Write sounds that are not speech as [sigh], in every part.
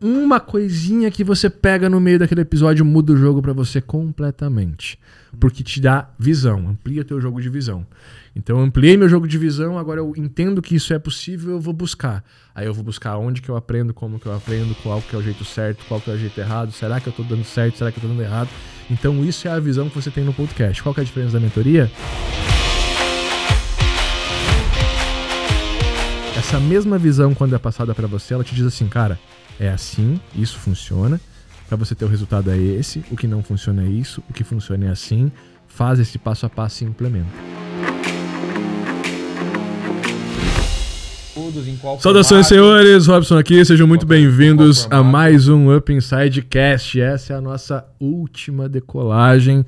uma coisinha que você pega no meio daquele episódio muda o jogo pra você completamente. Porque te dá visão, amplia teu jogo de visão. Então eu ampliei meu jogo de visão, agora eu entendo que isso é possível, eu vou buscar. Aí eu vou buscar onde que eu aprendo, como que eu aprendo, qual que é o jeito certo, qual que é o jeito errado, será que eu tô dando certo, será que eu tô dando errado. Então isso é a visão que você tem no podcast. Qual que é a diferença da mentoria? Essa mesma visão, quando é passada pra você, ela te diz assim, cara, é assim, isso funciona. Pra você ter o resultado é esse, o que não funciona é isso, o que funciona é assim. Faz esse passo a passo e implementa. Saudações, senhores. Robson aqui. Sejam muito bem-vindos a mais um Up Inside Cast. Essa é a nossa última decolagem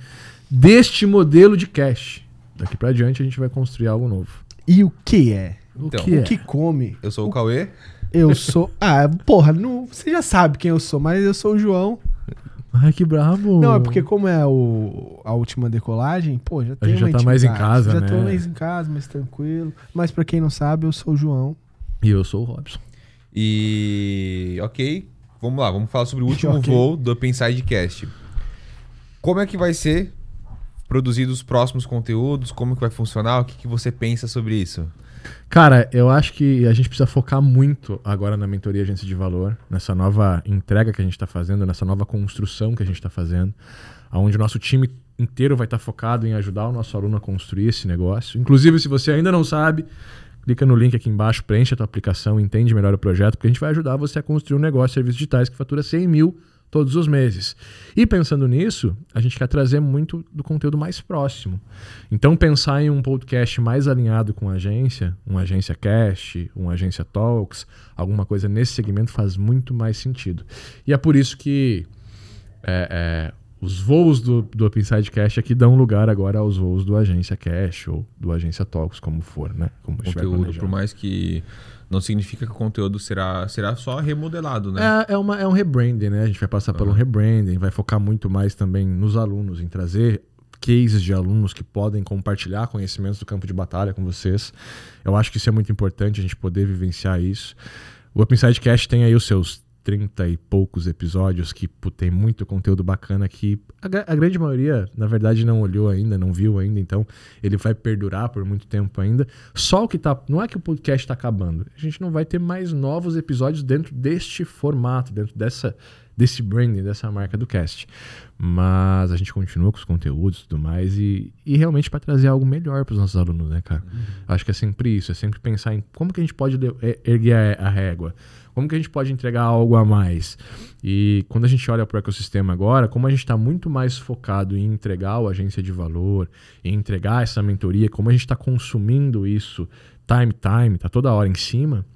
deste modelo de cash. Daqui pra diante a gente vai construir algo novo. E o que é? Então, o que é? O que come? eu sou o Cauê. Eu sou. Ah, porra, não, você já sabe quem eu sou, mas eu sou o João. Ai, que brabo. Não, é porque como é o, a última decolagem, pô, já tem gente já uma tá mais em casa, já né? tô mais em casa, mais tranquilo. Mas pra quem não sabe, eu sou o João. E eu sou o Robson. E. Ok, vamos lá, vamos falar sobre o último [laughs] Ok. voo do Open Sidecast. Como é que vai ser produzido os próximos conteúdos? Como que vai funcionar? O que, que você pensa sobre isso? Cara, eu acho que a gente precisa focar muito agora na mentoria agência de valor, nessa nova entrega que a gente está fazendo, nessa nova construção que a gente está fazendo, onde o nosso time inteiro vai estar focado em ajudar o nosso aluno a construir esse negócio. Inclusive, se você ainda não sabe, clica no link aqui embaixo, preenche a tua aplicação, entende melhor o projeto, porque a gente vai ajudar você a construir um negócio de serviços digitais que fatura 100 mil todos os meses. E pensando nisso, a gente quer trazer muito do conteúdo mais próximo. Então, pensar em um podcast mais alinhado com a agência, uma agência Cash, uma agência Talks, alguma coisa nesse segmento faz muito mais sentido. E é por isso que é, é, os voos do, do Open Side Cash aqui dão lugar agora aos voos do agência Cash ou do agência Talks, como for, né? Como Conteúdo, por mais que não significa que o conteúdo será, será só remodelado, né? É, é, uma, é um rebranding, né? A gente vai passar por um rebranding, vai focar muito mais também nos alunos, em trazer cases de alunos que podem compartilhar conhecimentos do campo de batalha com vocês. Eu acho que isso é muito importante, a gente poder vivenciar isso. O Open Side Cash tem aí os seus 30 e poucos episódios que pô, tem muito conteúdo bacana que a, a grande maioria, na verdade, não olhou ainda, não viu ainda, então ele vai perdurar por muito tempo ainda. Só o que tá. Não é que o podcast está acabando. A gente não vai ter mais novos episódios dentro deste formato, dentro dessa, desse branding, dessa marca do cast. Mas a gente continua com os conteúdos e tudo mais, e, e realmente para trazer algo melhor para os nossos alunos, né, cara? Acho que é sempre isso, é sempre pensar em como que a gente pode é, erguer a, a régua, como que a gente pode entregar algo a mais. E quando a gente olha para o ecossistema agora, como a gente está muito mais focado em entregar o agência de valor, em entregar essa mentoria, como a gente está consumindo isso time time, tá toda hora em cima,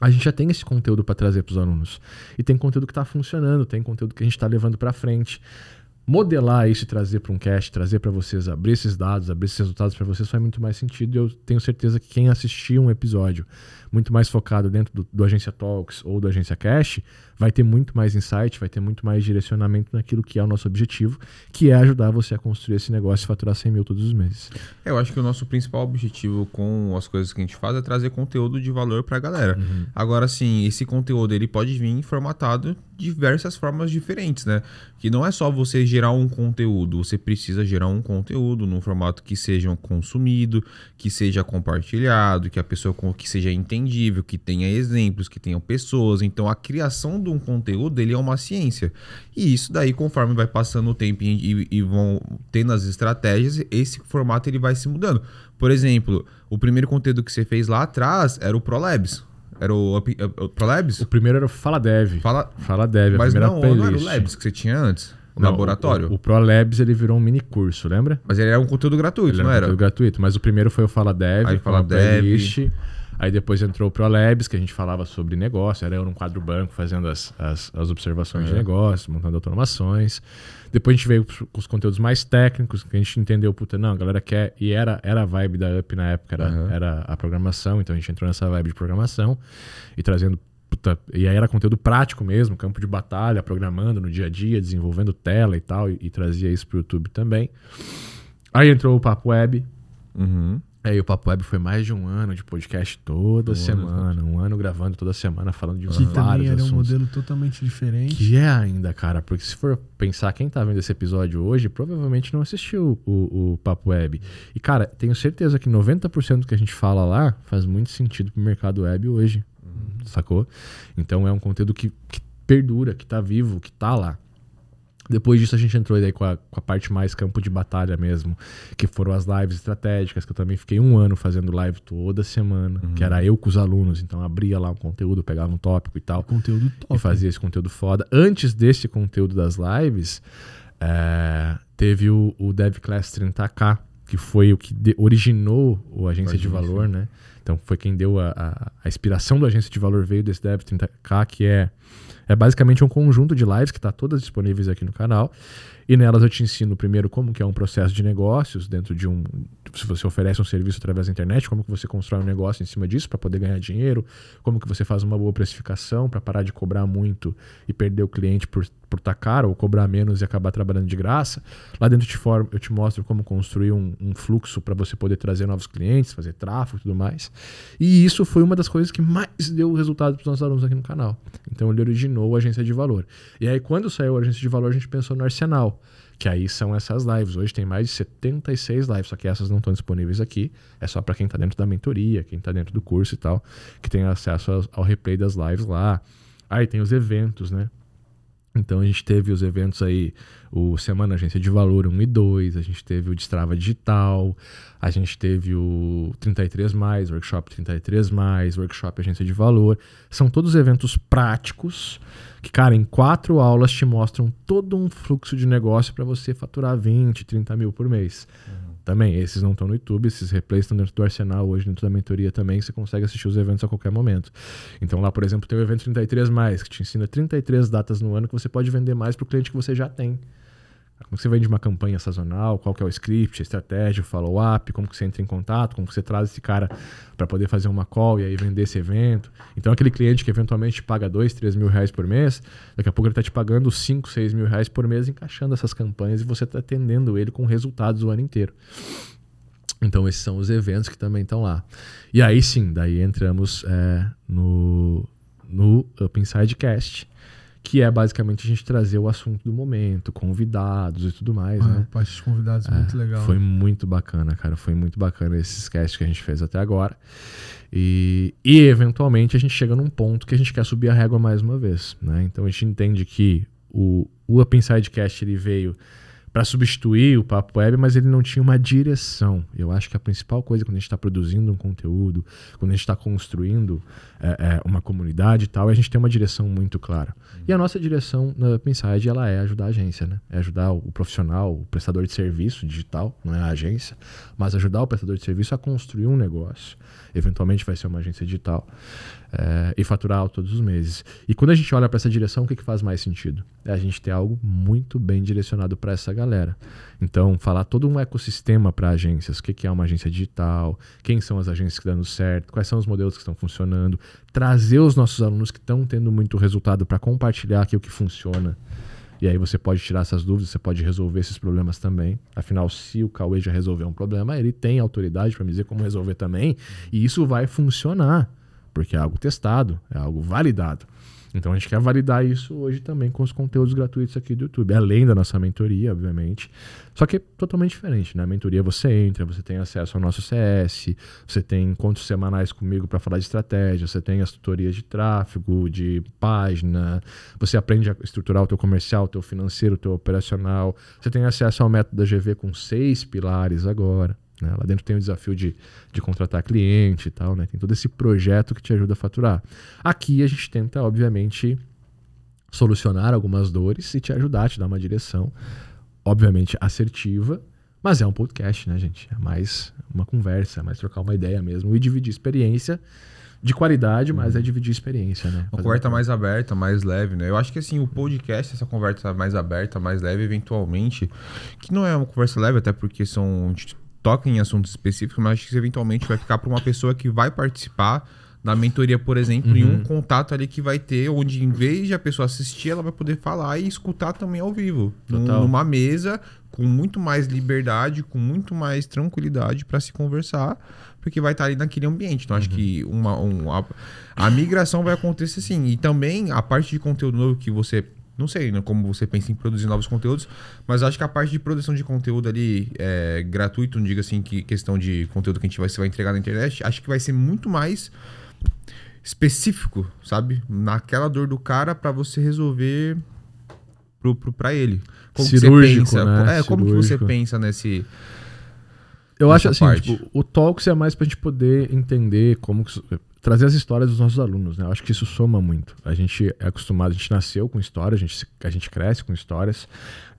a gente já tem esse conteúdo para trazer para os alunos. E tem conteúdo que está funcionando, tem conteúdo que a gente está levando para frente. Modelar isso e trazer para um cast, trazer para vocês, abrir esses dados, abrir esses resultados para vocês faz muito mais sentido. E eu tenho certeza que quem assistir um episódio muito mais focado dentro do, do Agência Talks ou do Agência Cash vai ter muito mais insight, vai ter muito mais direcionamento naquilo que é o nosso objetivo, que é ajudar você a construir esse negócio e faturar 100 mil todos os meses. É, Eu acho que o nosso principal objetivo com as coisas que a gente faz é trazer conteúdo de valor pra galera. Agora sim, esse conteúdo ele pode vir formatado de diversas formas diferentes, né? Que não é só você gerar um conteúdo, você precisa gerar um conteúdo num formato que seja consumido, que seja compartilhado, que a pessoa que seja entendível, que tenha exemplos, que tenham pessoas. Então a criação de um conteúdo ele é uma ciência. E isso daí, conforme vai passando o tempo e, e vão tendo as estratégias, esse formato ele vai se mudando. Por exemplo, o primeiro conteúdo que você fez lá atrás era o ProLabs. Era o, Up- o ProLabs? O primeiro era o Fala Dev. Fala, Fala Dev, a mas primeira não, playlist. não era o Labs que você tinha antes? O Não, laboratório? O, o Pro Labs ele virou um mini curso, lembra? Mas ele era um conteúdo gratuito, Ele não era era? conteúdo gratuito, mas o primeiro foi o Fala Dev, Aí Fala Dev. playlist. Aí depois entrou o Pro Labs, que a gente falava sobre negócio, era eu num quadro branco fazendo as, as, as observações de negócio, montando automações. Depois a gente veio com os conteúdos mais técnicos, que a gente entendeu, puta, não, a galera quer. E era, era a vibe da Up na época, era, Aham. era a programação, então a gente entrou nessa vibe de programação e trazendo. puta, e aí era conteúdo prático mesmo, campo de batalha, programando no dia a dia, desenvolvendo tela e tal, e, e trazia isso pro YouTube também. Aí entrou o Papo Web, Uhum. É, e o Papo Web foi mais de um ano de podcast toda semana. Um ano gravando toda semana, falando de Que vários também era um modelo totalmente diferente. Que é ainda, cara, porque se for pensar quem tá vendo esse episódio hoje, provavelmente não assistiu o, o Papo Web. E, cara, tenho certeza que 90% do que a gente fala lá faz muito sentido pro mercado web hoje. Sacou? Então é um conteúdo que, que perdura, que tá vivo, que tá lá. Depois disso a gente entrou daí com a, com a parte mais campo de batalha mesmo, que foram as lives estratégicas, que eu também fiquei um ano fazendo live toda semana, que era eu com os alunos, então abria lá um conteúdo, pegava um tópico e tal Conteúdo top. e fazia esse conteúdo foda. Antes desse conteúdo das lives, é, teve o, o Dev Class 30K, que foi o que de- originou o Agência de. Valor, né? Então foi quem deu a, a, a inspiração do Agência de Valor, veio desse Dev 30K, que é, é basicamente um conjunto de lives que está todas disponíveis aqui no canal. E nelas eu te ensino primeiro como que é um processo de negócios dentro de um. Se você oferece um serviço através da internet, como que você constrói um negócio em cima disso para poder ganhar dinheiro, como que você faz uma boa precificação para parar de cobrar muito e perder o cliente por por estar caro ou cobrar menos e acabar trabalhando de graça. Lá dentro eu te, formo, eu te mostro como construir um, um fluxo para você poder trazer novos clientes, fazer tráfego e tudo mais. E isso foi uma das coisas que mais deu resultado para os nossos alunos aqui no canal. Então ele originou a agência de valor. E aí quando saiu a agência de valor, a gente pensou no arsenal. Que aí são essas lives. Hoje tem mais de 76 lives, só que essas não estão disponíveis aqui. É só para quem está dentro da mentoria, quem está dentro do curso e tal, que tem acesso ao, replay das lives lá. Aí tem os eventos, né? Então a gente teve os eventos aí, o Semana Agência de Valor 1 e 2, a gente teve o Destrava Digital, a gente teve o 33 mais, Workshop 33 mais, Workshop Agência de Valor. São todos eventos práticos que, cara, em quatro aulas te mostram todo um fluxo de negócio para você faturar 20, 30 mil por mês. Também, esses não estão no YouTube, esses replays estão dentro do Arsenal hoje, dentro da mentoria também, você consegue assistir os eventos a qualquer momento. Então lá, por exemplo, tem o evento 33 mais, que te ensina 33 datas no ano que você pode vender mais para o cliente que você já tem. Como você vende uma campanha sazonal, qual que é o script, a estratégia, o follow-up, como que você entra em contato, como que você traz esse cara para poder fazer uma call e aí vender esse evento. Então aquele cliente que eventualmente te paga 2, 3 mil reais por mês, daqui a pouco ele está te pagando 5, 6 mil reais por mês encaixando essas campanhas e você está atendendo ele com resultados o ano inteiro. Então esses são os eventos que também estão lá. E aí sim, daí entramos é, no, no Up Inside Cast, que é basicamente a gente trazer o assunto do momento, convidados e tudo mais, Ah, né? a parte de convidados é muito legal. Foi muito bacana, cara. Foi muito bacana esses casts que a gente fez até agora. E, e eventualmente a gente chega num ponto que a gente quer subir a régua mais uma vez, né? Então a gente entende que o, o Up Inside Cast ele veio para substituir o Papo Web, mas ele não tinha uma direção. Eu acho que a principal coisa quando a gente está produzindo um conteúdo, quando a gente está construindo é, é, uma comunidade e tal, é a gente ter uma direção muito clara. E a nossa direção na Up Inside, ela é ajudar a agência, né? É ajudar o profissional, o prestador de serviço digital, não é a agência, mas ajudar o prestador de serviço a construir um negócio. Eventualmente vai ser uma agência digital é, e faturar todos os meses. E quando a gente olha para essa direção, o que, que faz mais sentido? É a gente ter algo muito bem direcionado para essa galera. Então, falar todo um ecossistema para agências, o que, que é uma agência digital, quem são as agências que estão dando certo, quais são os modelos que estão funcionando, trazer os nossos alunos que estão tendo muito resultado para compartilhar aqui o que funciona. E aí você pode tirar essas dúvidas, você pode resolver esses problemas também. Afinal, se o Cauê já resolveu um problema, ele tem autoridade para me dizer como resolver também. E isso vai funcionar, porque é algo testado, é algo validado. Então a gente quer validar isso hoje também com os conteúdos gratuitos aqui do YouTube, além da nossa mentoria, obviamente. Só que é totalmente diferente. Na mentoria você entra, você tem acesso ao nosso CS, você tem encontros semanais comigo para falar de estratégia, você tem as tutorias de tráfego, de página, você aprende a estruturar o teu comercial, o teu financeiro, o teu operacional. Você tem acesso ao método da GV com seis pilares agora. Né? Lá dentro tem o desafio de, de contratar cliente e tal, né? Tem todo esse projeto que te ajuda a faturar. Aqui a gente tenta, obviamente, solucionar algumas dores e te ajudar, te dar uma direção, obviamente assertiva, mas é um podcast, né, gente? É mais uma conversa, é mais trocar uma ideia mesmo e dividir experiência de qualidade, mas é dividir experiência, né? Uma conversa mais aberta, mais leve, né? Eu acho que assim, o podcast, essa conversa mais aberta, mais leve, eventualmente, que não é uma conversa leve, até porque são. Toca em assuntos específicos, mas acho que eventualmente vai ficar para uma pessoa que vai participar da mentoria, por exemplo, em Uhum. um contato ali que vai ter, onde em vez de a pessoa assistir, ela vai poder falar e escutar também ao vivo. Num-. Numa mesa, com muito mais liberdade, com muito mais tranquilidade para se conversar, porque vai estar ali naquele ambiente. Então, acho que uma, um, a, a migração vai acontecer sim. E também a parte de conteúdo novo que você não sei né, como você pensa em produzir novos conteúdos, mas acho que a parte de produção de conteúdo ali é, gratuito, não diga assim que questão de conteúdo que a gente vai, vai entregar na internet, acho que vai ser muito mais específico, sabe? Naquela dor do cara para você resolver pro, pro, pra ele. Como Cirúrgico, você pensa? Né? É, como que você pensa nesse. Eu acho assim, tipo, o Talks é mais pra gente poder entender como que, trazer as histórias dos nossos alunos, né? Eu acho que isso soma muito. A gente é acostumado, a gente nasceu com histórias, a gente, a gente cresce com histórias.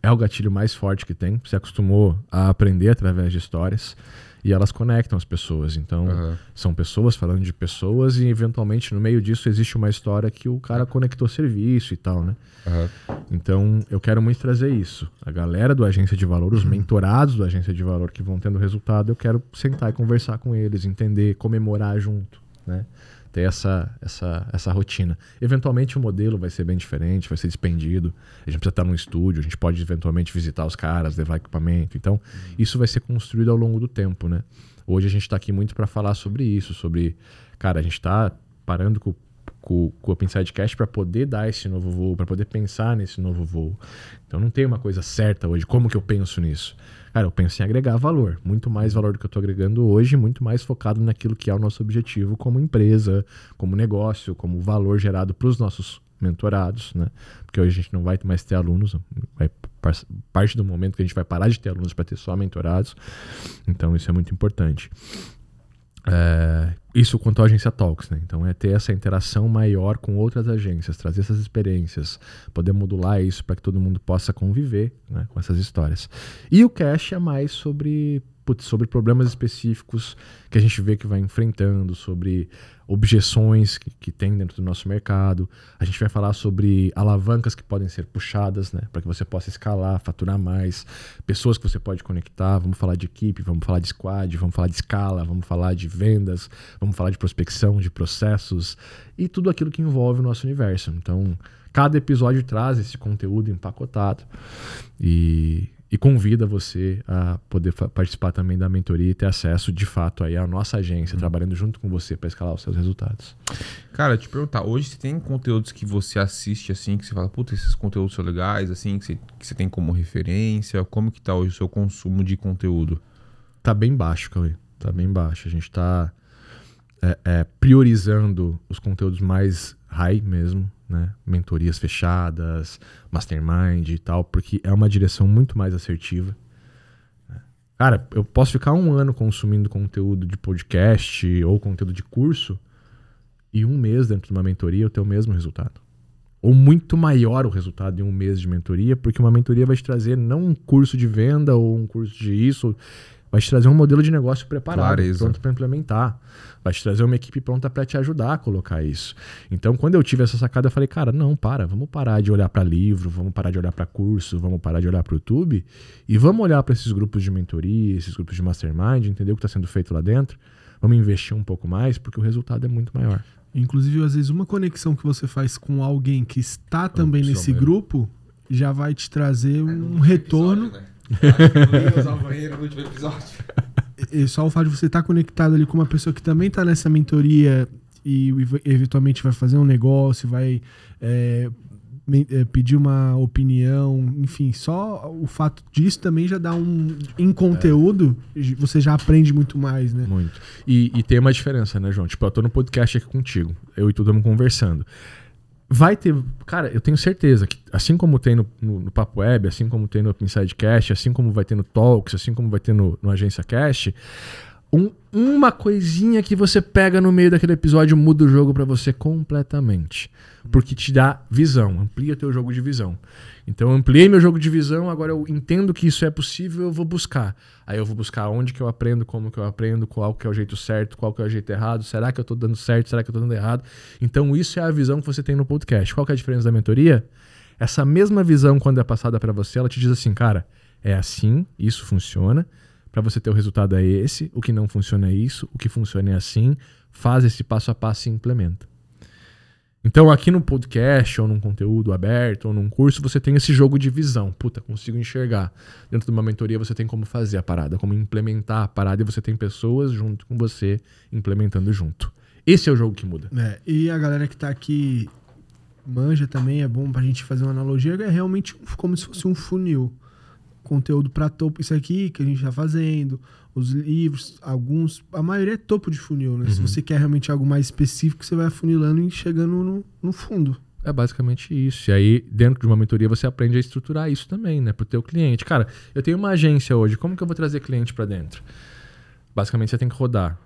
É o gatilho mais forte que tem. Você acostumou a aprender através de histórias e elas conectam as pessoas. Então, uhum. são pessoas falando de pessoas e, eventualmente, no meio disso existe uma história que o cara conectou serviço e tal, né? Uhum. Então, eu quero muito trazer isso. A galera do Agência de Valor, os uhum. mentorados do Agência de Valor que vão tendo resultado, eu quero sentar e conversar com eles, entender, comemorar junto, né? ter essa, essa, essa rotina. Eventualmente o modelo vai ser bem diferente, vai ser despendido. A gente precisa estar num estúdio, a gente pode eventualmente visitar os caras, levar equipamento. Então, isso vai ser construído ao longo do tempo, né? Hoje a gente está aqui muito para falar sobre isso, sobre, cara, a gente está parando com, com, com o OpenSidecast para poder dar esse novo voo, para poder pensar nesse novo voo. Então não tem uma coisa certa hoje, como que eu penso nisso? Cara, eu penso em agregar valor, muito mais valor do que eu estou agregando hoje, muito mais focado naquilo que é o nosso objetivo como empresa, como negócio, como valor gerado para os nossos mentorados, né? Porque hoje a gente não vai mais ter alunos, vai parte do momento que a gente vai parar de ter alunos para ter só mentorados. Então isso é muito importante. É, isso quanto à agência Talks, né? Então é ter essa interação maior com outras agências, trazer essas experiências, poder modular isso para que todo mundo possa conviver né, com essas histórias. E o Cash é mais sobre putz, sobre problemas específicos que a gente vê que vai enfrentando, sobre objeções que, que tem dentro do nosso mercado. A gente vai falar sobre alavancas que podem ser puxadas, né, para que você possa escalar, faturar mais, pessoas que você pode conectar. Vamos falar de equipe, vamos falar de squad, vamos falar de escala, vamos falar de vendas, vamos falar de prospecção, de processos e tudo aquilo que envolve o nosso universo. Então, cada episódio traz esse conteúdo empacotado e e convida você a poder participar também da mentoria e ter acesso de fato aí à nossa agência, uhum. trabalhando junto com você para escalar os seus resultados. Cara, te perguntar, hoje você tem conteúdos que você assiste assim, que você fala, puta, esses conteúdos são legais, assim, que você, que você tem como referência? Como que tá hoje o seu consumo de conteúdo? Tá bem baixo, Cauê. Tá bem baixo. A gente tá é, é, priorizando os conteúdos mais high mesmo, né? Mentorias fechadas, mastermind e tal, porque é uma direção muito mais assertiva. Né? Cara, eu posso ficar um ano consumindo conteúdo de podcast ou conteúdo de curso e um mês dentro de uma mentoria eu ter o mesmo resultado. Ou muito maior o resultado em um mês de mentoria, porque uma mentoria vai te trazer não um curso de venda ou um curso de isso, vai te trazer um modelo de negócio preparado, Clareza. pronto para implementar. Vai te trazer uma equipe pronta para te ajudar a colocar isso. Então, quando eu tive essa sacada, eu falei, cara, não, para, vamos parar de olhar para livro, vamos parar de olhar para curso, vamos parar de olhar para o YouTube e vamos olhar para esses grupos de mentoria, esses grupos de mastermind, entender o que está sendo feito lá dentro. Vamos investir um pouco mais, porque o resultado é muito maior. Inclusive, às vezes, uma conexão que você faz com alguém que está também nesse mesmo. grupo já vai te trazer um retorno. Episódio, né? Usar o banheiro no último episódio. E só o fato de você estar conectado ali com uma pessoa que também está nessa mentoria e eventualmente vai fazer um negócio, vai é, é, pedir uma opinião, enfim, só o fato disso também já dá um. Em conteúdo, é. você já aprende muito mais, né? Muito. E, e, tem uma diferença, né, João? Tipo, eu tô no podcast aqui contigo, eu e tu estamos conversando vai ter. Cara, eu tenho certeza que, assim como tem no, no, no Papo Web, assim como tem no Inside Cast, assim como vai ter no Talks, assim como vai ter no, no Agência Cast, um, uma coisinha que você pega no meio daquele episódio muda o jogo para você completamente. Porque te dá visão, amplia teu jogo de visão. Então eu ampliei meu jogo de visão, agora eu entendo que isso é possível, eu vou buscar. Aí eu vou buscar onde que eu aprendo, como que eu aprendo, qual que é o jeito certo, qual que é o jeito errado, será que eu estou dando certo, será que eu estou dando errado. Então isso é a visão que você tem no podcast. Qual que é a diferença da mentoria? Essa mesma visão, quando é passada para você, ela te diz assim, cara, é assim, isso funciona, para você ter o resultado é esse, o que não funciona é isso, o que funciona é assim, faz esse passo a passo e implementa. Então, aqui no podcast, ou num conteúdo aberto, ou num curso, você tem esse jogo de visão. Puta, consigo enxergar. Dentro de uma mentoria, você tem como fazer a parada, como implementar a parada, e você tem pessoas junto com você implementando junto. Esse é o jogo que muda. É, e a galera que tá aqui manja também, é bom pra gente fazer uma analogia, é realmente como se fosse um funil. Conteúdo para topo, isso aqui que a gente tá fazendo, os livros, alguns, a maioria é topo de funil, né? Uhum. Se você quer realmente algo mais específico, você vai afunilando e chegando no, no fundo. É basicamente isso. E aí, dentro de uma mentoria, você aprende a estruturar isso também, né? Pro teu cliente. Cara, eu tenho uma agência hoje, como que eu vou trazer cliente para dentro? Basicamente, você tem que rodar.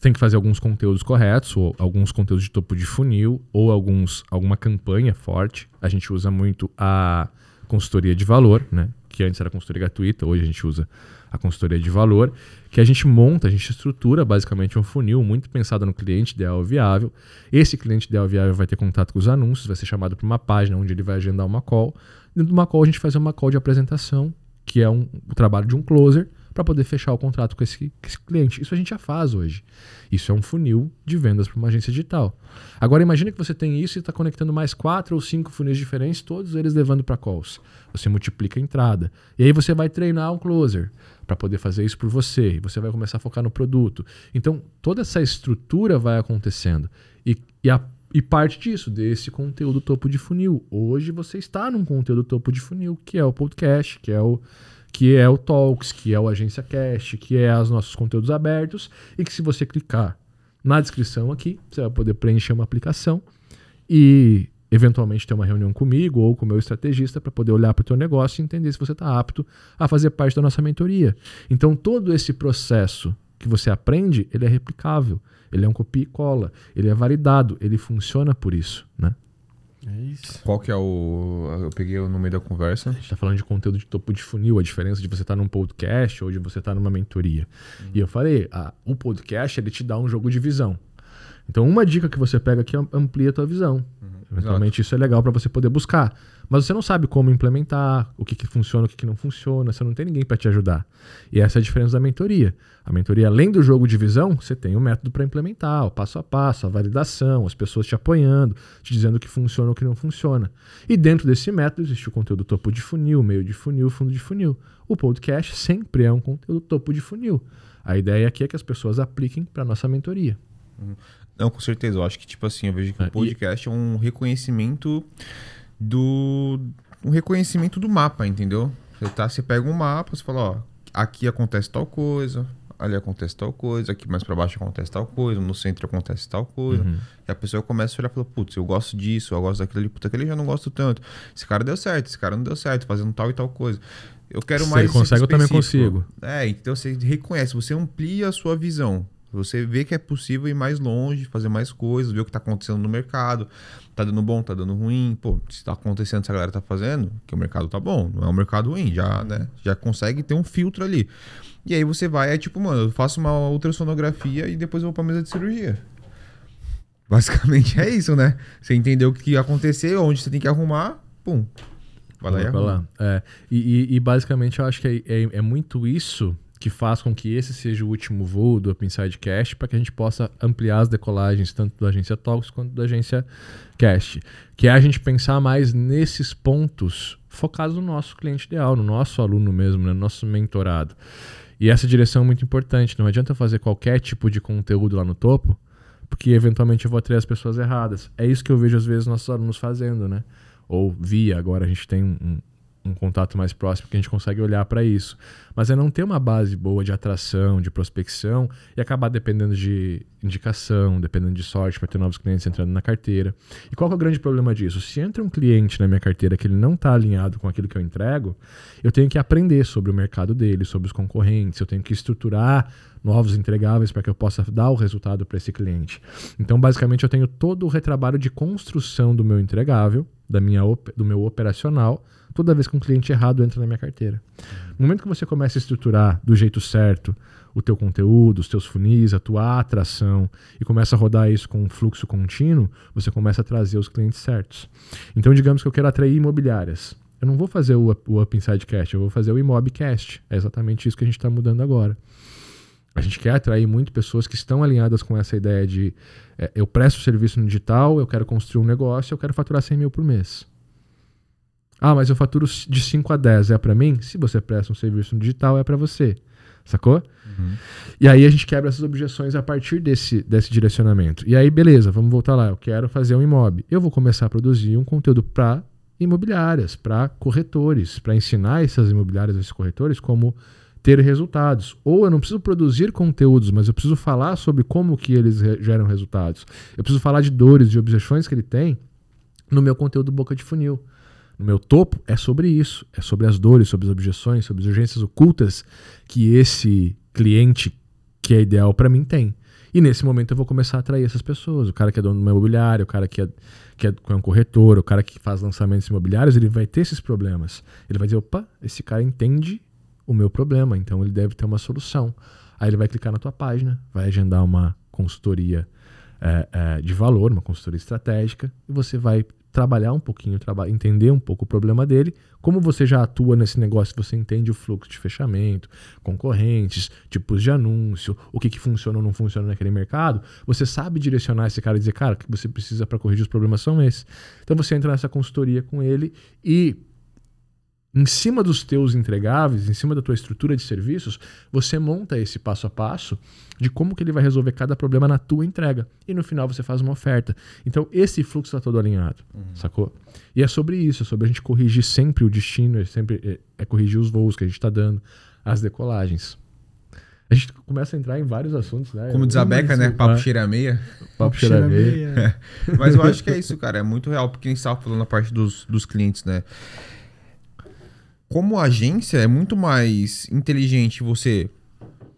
Tem que fazer alguns conteúdos corretos, ou alguns conteúdos de topo de funil, ou alguns, alguma campanha forte. A gente usa muito a consultoria de valor, né? Que antes era consultoria gratuita, hoje a gente usa a consultoria de valor, que a gente monta, a gente estrutura basicamente um funil muito pensado no cliente ideal viável. Esse cliente ideal viável vai ter contato com os anúncios, vai ser chamado para uma página onde ele vai agendar uma call. Dentro de uma call a gente faz uma call de apresentação, que é um, o trabalho de um closer, para poder fechar o contrato com esse, com esse, cliente. Isso a gente já faz hoje. Isso é um funil de vendas para uma agência digital. Agora imagine que você tem isso e está conectando mais quatro ou cinco funis diferentes, todos eles levando para calls. Você multiplica a entrada. E aí você vai treinar um closer para poder fazer isso por você. E você vai começar a focar no produto. Então, toda essa estrutura vai acontecendo. E, e, a, e parte disso, desse conteúdo topo de funil. Hoje você está num conteúdo topo de funil, que é o podcast, que é o, que é o Talks, que é o Agência Cast, que é os nossos conteúdos abertos. E que se você clicar na descrição aqui, você vai poder preencher uma aplicação e eventualmente ter uma reunião comigo ou com o meu estrategista para poder olhar para o teu negócio e entender se você está apto a fazer parte da nossa mentoria. Então, todo esse processo que você aprende, ele é replicável, ele é um copia e cola, ele é validado, ele funciona por isso, né? É isso. Qual que é o. Eu peguei no meio da conversa. A gente está falando de conteúdo de topo de funil, a diferença de você estar tá num podcast ou de você estar tá numa mentoria. Uhum. E eu falei, ah, o podcast ele te dá um jogo de visão. Então, uma dica que você pega aqui amplia a tua visão. Uhum. Eventualmente Exato. isso é legal para você poder buscar. Mas você não sabe como implementar, o que, que funciona, o que, que não funciona, você não tem ninguém para te ajudar. E essa é a diferença da mentoria. A mentoria, além do jogo de visão, você tem o um método para implementar, o passo a passo, a validação, as pessoas te apoiando, te dizendo o que funciona ou o que não funciona. E dentro desse método existe o conteúdo topo de funil, meio de funil, fundo de funil. O podcast sempre é um conteúdo topo de funil. A ideia aqui é que as pessoas apliquem para nossa mentoria. Uhum. Não, com certeza. Eu acho que, tipo assim, eu vejo que o é, podcast é um reconhecimento do. um reconhecimento do mapa, entendeu? Você, tá, você pega um mapa, você fala, ó, aqui acontece tal coisa, ali acontece tal coisa, aqui mais para baixo acontece tal coisa, no centro acontece tal coisa. Uhum. E a pessoa começa a olhar e fala, putz, eu gosto disso, eu gosto daquilo ali, puta, aquele já não gosto tanto. Esse cara deu certo, esse cara não deu certo, fazendo tal e tal coisa. Eu quero mais. Ele consegue, eu também consigo. É, então você reconhece, você amplia a sua visão. Você vê que é possível ir mais longe, fazer mais coisas, ver o que está acontecendo no mercado. Tá dando bom, tá dando ruim. Pô, se está acontecendo, se a galera tá fazendo, que o mercado tá bom, não é um mercado ruim, já, né? Já consegue ter um filtro ali. E aí você vai, é tipo, mano, eu faço uma ultrassonografia e depois eu vou pra mesa de cirurgia. Basicamente é isso, né? Você entendeu o que ia acontecer, onde você tem que arrumar, pum. Vai lá e arruma. Lá. É, e, e, e, basicamente eu acho que é, é, é muito isso que faz com que esse seja o último voo do Upside Cast para que a gente possa ampliar as decolagens tanto da agência Talks quanto da agência Cast, que é a gente pensar mais nesses pontos focados no nosso cliente ideal, no nosso aluno mesmo, né, no nosso mentorado. E essa direção é muito importante. Não adianta fazer qualquer tipo de conteúdo lá no topo, porque eventualmente eu vou atrair as pessoas erradas. É isso que eu vejo às vezes nossos alunos fazendo, né? Ou via, agora a gente tem um, um contato mais próximo que a gente consegue olhar para isso. Mas é não ter uma base boa de atração, de prospecção e acabar dependendo de indicação, dependendo de sorte para ter novos clientes entrando na carteira. E qual é o grande problema disso? Se entra um cliente na minha carteira que ele não está alinhado com aquilo que eu entrego, eu tenho que aprender sobre o mercado dele, sobre os concorrentes, eu tenho que estruturar novos entregáveis para que eu possa dar o resultado para esse cliente. Então, basicamente, eu tenho todo o retrabalho de construção do meu entregável, da minha, do meu operacional, toda vez que um cliente errado entra na minha carteira. No momento que você começa a estruturar do jeito certo o teu conteúdo, os teus funis, a tua atração e começa a rodar isso com um fluxo contínuo, você começa a trazer os clientes certos. Então, digamos que eu quero atrair imobiliárias. Eu não vou fazer o, o Up Inside Cast, eu vou fazer o Imobcast. É exatamente isso que a gente está mudando agora. A gente quer atrair muito pessoas que estão alinhadas com essa ideia de é, eu presto serviço no digital, eu quero construir um negócio, eu quero faturar 100 mil por mês. Ah, mas eu faturo de 5 a 10, é para mim? Se você presta um serviço no digital, é para você. Sacou? Uhum. E aí a gente quebra essas objeções a partir desse, desse direcionamento. E aí, beleza, vamos voltar lá. Eu quero fazer um imóvel. Eu vou começar a produzir um conteúdo para imobiliárias, para corretores, para ensinar essas imobiliárias, esses corretores, como ter resultados. Ou eu não preciso produzir conteúdos, mas eu preciso falar sobre como que eles geram resultados. Eu preciso falar de dores, de objeções que ele tem no meu conteúdo boca de funil. No meu topo é sobre isso, é sobre as dores, sobre as objeções, sobre as urgências ocultas que esse cliente que é ideal para mim tem. E nesse momento eu vou começar a atrair essas pessoas. O cara que é dono do meu imobiliário, o cara que é, que é um corretor, o cara que faz lançamentos imobiliários, ele vai ter esses problemas. Ele vai dizer: opa, esse cara entende o meu problema, então ele deve ter uma solução. Aí ele vai clicar na tua página, vai agendar uma consultoria é, é, de valor, uma consultoria estratégica, e você vai trabalhar um pouquinho, traba entender um pouco o problema dele. Como você já atua nesse negócio, você entende o fluxo de fechamento, concorrentes, tipos de anúncio, o que, que funciona ou não funciona naquele mercado, você sabe direcionar esse cara e dizer, cara, o que você precisa para corrigir os problemas são esses. Então você entra nessa consultoria com ele e em cima dos teus entregáveis, em cima da tua estrutura de serviços, você monta esse passo a passo de como que ele vai resolver cada problema na tua entrega. E no final você faz uma oferta. Então esse fluxo está todo alinhado, uhum. sacou? E é sobre isso, é sobre a gente corrigir sempre o destino, é sempre é, é corrigir os voos que a gente está dando, as decolagens. A gente começa a entrar em vários assuntos, né? Como diz a Beca, né? Papo cheira meia. Papo cheira meia. [laughs] Mas eu acho que é isso, cara. É muito real, porque a gente estava falando a parte dos, dos clientes, né? Como agência, é muito mais inteligente você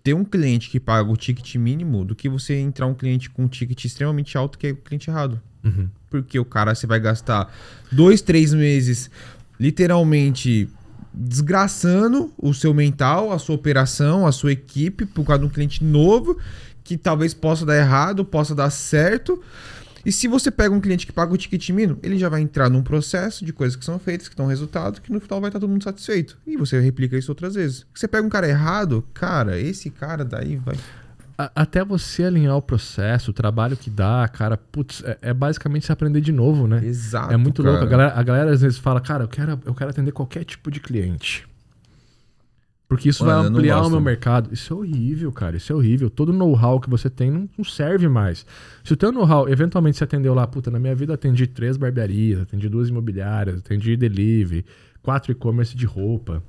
ter um cliente que paga o ticket mínimo do que você entrar um cliente com um ticket extremamente alto que é o cliente errado. Uhum. Porque o cara você vai gastar dois, três meses literalmente desgraçando o seu mental, a sua operação, a sua equipe por causa de um cliente novo que talvez possa dar errado, possa dar certo. E se você pega um cliente que paga o ticket mínimo, ele já vai entrar num processo de coisas que são feitas, que dão resultado, que no final vai estar todo mundo satisfeito. E você replica isso outras vezes. Você pega um cara errado, cara, esse cara daí vai até você alinhar o processo, o trabalho que dá, cara, putz, é, é basicamente se aprender de novo, né? Exato. É muito cara. louco. A galera, a galera às vezes fala, cara, eu quero, eu quero atender qualquer tipo de cliente. Porque isso Mano, vai ampliar o meu mercado. Isso é horrível, cara. Isso é horrível. Todo know-how que você tem não, não, serve mais. Se o teu know-how, eventualmente você atendeu lá, puta, na minha vida atendi três barbearias, atendi duas imobiliárias, atendi delivery, quatro e-commerce de roupa.